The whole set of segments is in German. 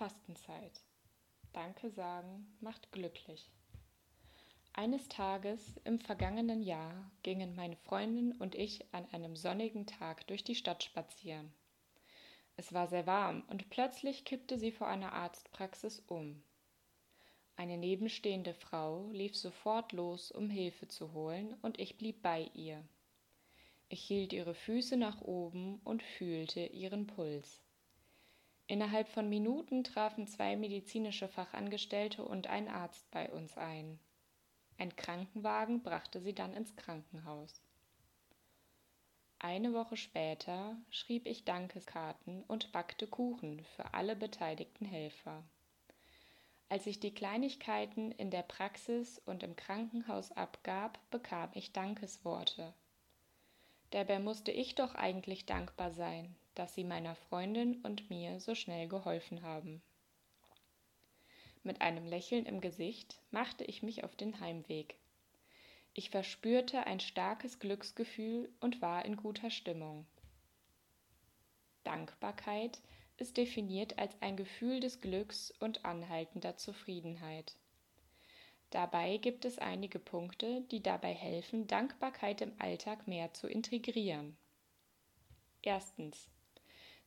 Fastenzeit. Danke sagen macht glücklich. Eines Tages im vergangenen Jahr gingen meine Freundin und ich an einem sonnigen Tag durch die Stadt spazieren. Es war sehr warm und plötzlich kippte sie vor einer Arztpraxis um. Eine nebenstehende Frau lief sofort los, um Hilfe zu holen, und ich blieb bei ihr. Ich hielt ihre Füße nach oben und fühlte ihren Puls. Innerhalb von Minuten trafen zwei medizinische Fachangestellte und ein Arzt bei uns ein. Ein Krankenwagen brachte sie dann ins Krankenhaus. Eine Woche später schrieb ich Dankeskarten und backte Kuchen für alle beteiligten Helfer. Als ich die Kleinigkeiten in der Praxis und im Krankenhaus abgab, bekam ich Dankesworte. Dabei musste ich doch eigentlich dankbar sein, dass Sie meiner Freundin und mir so schnell geholfen haben. Mit einem Lächeln im Gesicht machte ich mich auf den Heimweg. Ich verspürte ein starkes Glücksgefühl und war in guter Stimmung. Dankbarkeit ist definiert als ein Gefühl des Glücks und anhaltender Zufriedenheit. Dabei gibt es einige Punkte, die dabei helfen, Dankbarkeit im Alltag mehr zu integrieren. Erstens.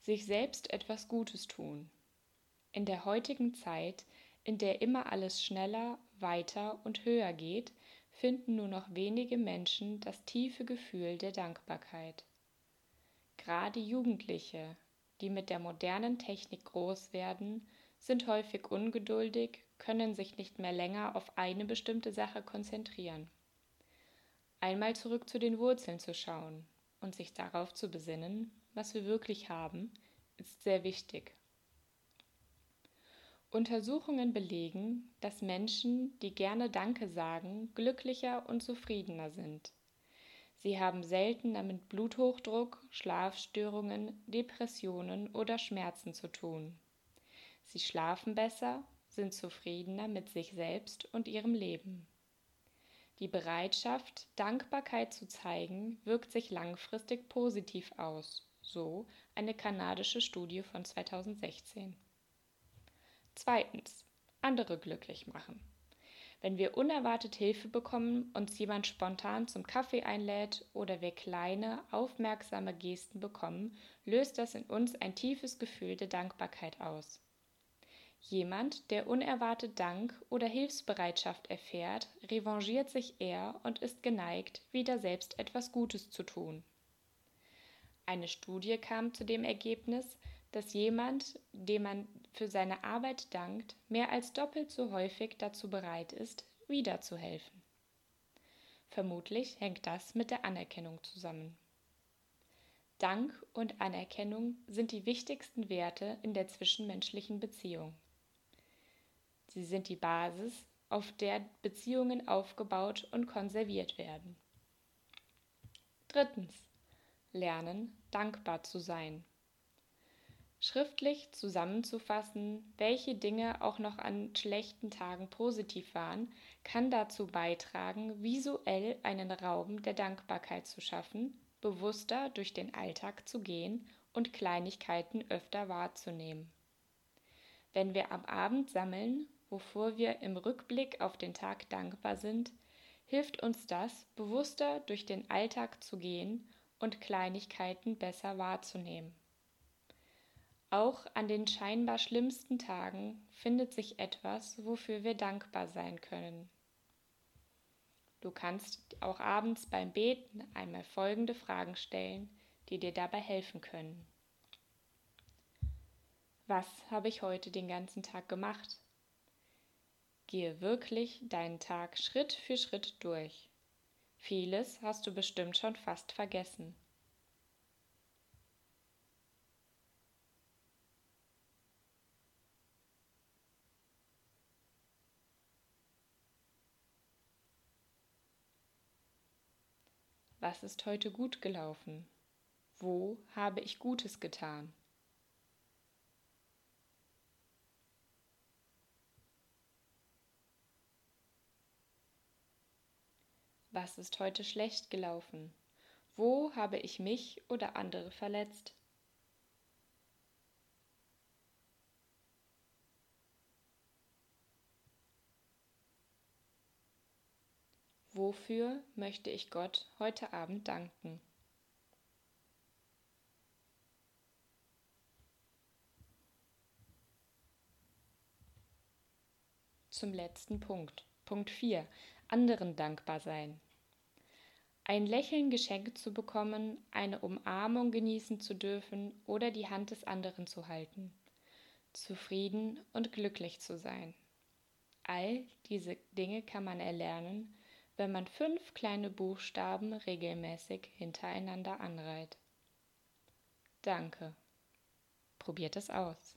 Sich selbst etwas Gutes tun. In der heutigen Zeit, in der immer alles schneller, weiter und höher geht, finden nur noch wenige Menschen das tiefe Gefühl der Dankbarkeit. Gerade Jugendliche, die mit der modernen Technik groß werden, sind häufig ungeduldig, können sich nicht mehr länger auf eine bestimmte Sache konzentrieren. Einmal zurück zu den Wurzeln zu schauen und sich darauf zu besinnen, was wir wirklich haben, ist sehr wichtig. Untersuchungen belegen, dass Menschen, die gerne Danke sagen, glücklicher und zufriedener sind. Sie haben seltener mit Bluthochdruck, Schlafstörungen, Depressionen oder Schmerzen zu tun. Sie schlafen besser, sind zufriedener mit sich selbst und ihrem Leben. Die Bereitschaft, Dankbarkeit zu zeigen, wirkt sich langfristig positiv aus, so eine kanadische Studie von 2016. Zweitens. Andere glücklich machen. Wenn wir unerwartet Hilfe bekommen, uns jemand spontan zum Kaffee einlädt oder wir kleine, aufmerksame Gesten bekommen, löst das in uns ein tiefes Gefühl der Dankbarkeit aus. Jemand, der unerwartet Dank oder Hilfsbereitschaft erfährt, revanchiert sich eher und ist geneigt, wieder selbst etwas Gutes zu tun. Eine Studie kam zu dem Ergebnis, dass jemand, dem man für seine Arbeit dankt, mehr als doppelt so häufig dazu bereit ist, wiederzuhelfen. Vermutlich hängt das mit der Anerkennung zusammen. Dank und Anerkennung sind die wichtigsten Werte in der zwischenmenschlichen Beziehung. Sie sind die Basis, auf der Beziehungen aufgebaut und konserviert werden. Drittens. Lernen, dankbar zu sein schriftlich zusammenzufassen, welche Dinge auch noch an schlechten Tagen positiv waren, kann dazu beitragen, visuell einen Raum der Dankbarkeit zu schaffen, bewusster durch den Alltag zu gehen und Kleinigkeiten öfter wahrzunehmen. Wenn wir am Abend sammeln, wovor wir im Rückblick auf den Tag dankbar sind, hilft uns das, bewusster durch den Alltag zu gehen und Kleinigkeiten besser wahrzunehmen. Auch an den scheinbar schlimmsten Tagen findet sich etwas, wofür wir dankbar sein können. Du kannst auch abends beim Beten einmal folgende Fragen stellen, die dir dabei helfen können. Was habe ich heute den ganzen Tag gemacht? Gehe wirklich deinen Tag Schritt für Schritt durch. Vieles hast du bestimmt schon fast vergessen. Was ist heute gut gelaufen? Wo habe ich Gutes getan? Was ist heute schlecht gelaufen? Wo habe ich mich oder andere verletzt? Wofür möchte ich Gott heute Abend danken? Zum letzten Punkt. Punkt 4. Anderen dankbar sein. Ein Lächeln geschenkt zu bekommen, eine Umarmung genießen zu dürfen oder die Hand des anderen zu halten. Zufrieden und glücklich zu sein. All diese Dinge kann man erlernen, wenn man fünf kleine Buchstaben regelmäßig hintereinander anreiht. Danke. Probiert es aus.